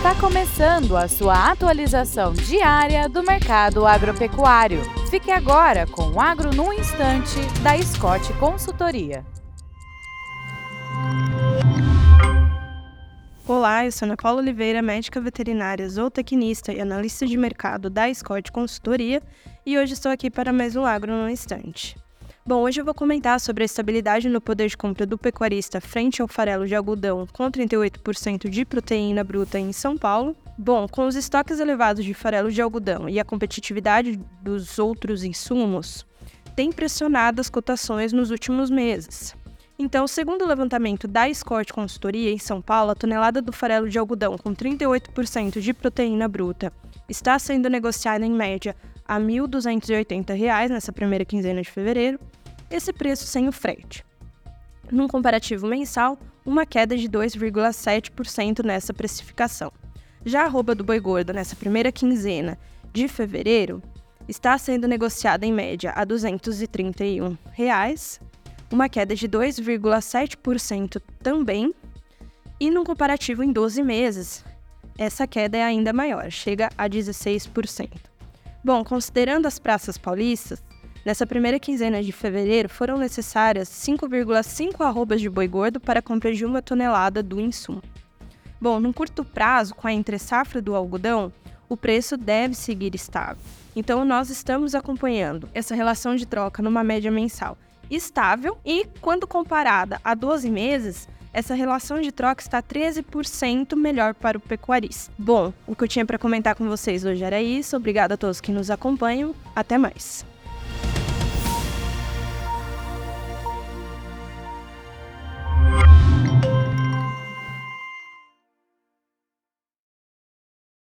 Está começando a sua atualização diária do mercado agropecuário. Fique agora com o Agro no Instante, da Scott Consultoria. Olá, eu sou Ana Paula Oliveira, médica veterinária, zootecnista e analista de mercado da Scott Consultoria, e hoje estou aqui para mais um Agro no Instante. Bom, hoje eu vou comentar sobre a estabilidade no poder de compra do pecuarista frente ao farelo de algodão com 38% de proteína bruta em São Paulo. Bom, com os estoques elevados de farelo de algodão e a competitividade dos outros insumos, tem pressionado as cotações nos últimos meses. Então, segundo o levantamento da Scott Consultoria em São Paulo, a tonelada do farelo de algodão com 38% de proteína bruta está sendo negociada em média a R$ 1.280 nessa primeira quinzena de fevereiro, esse preço sem o frete. Num comparativo mensal, uma queda de 2,7% nessa precificação. Já a arroba do boi gordo nessa primeira quinzena de fevereiro está sendo negociada em média a 231 reais, uma queda de 2,7% também, e num comparativo em 12 meses, essa queda é ainda maior, chega a 16%. Bom, considerando as praças paulistas, Nessa primeira quinzena de fevereiro, foram necessárias 5,5 arrobas de boi gordo para a compra de uma tonelada do insumo. Bom, num curto prazo, com a entre-safra do algodão, o preço deve seguir estável. Então, nós estamos acompanhando essa relação de troca numa média mensal estável e, quando comparada a 12 meses, essa relação de troca está 13% melhor para o pecuarista. Bom, o que eu tinha para comentar com vocês hoje era isso. Obrigada a todos que nos acompanham. Até mais.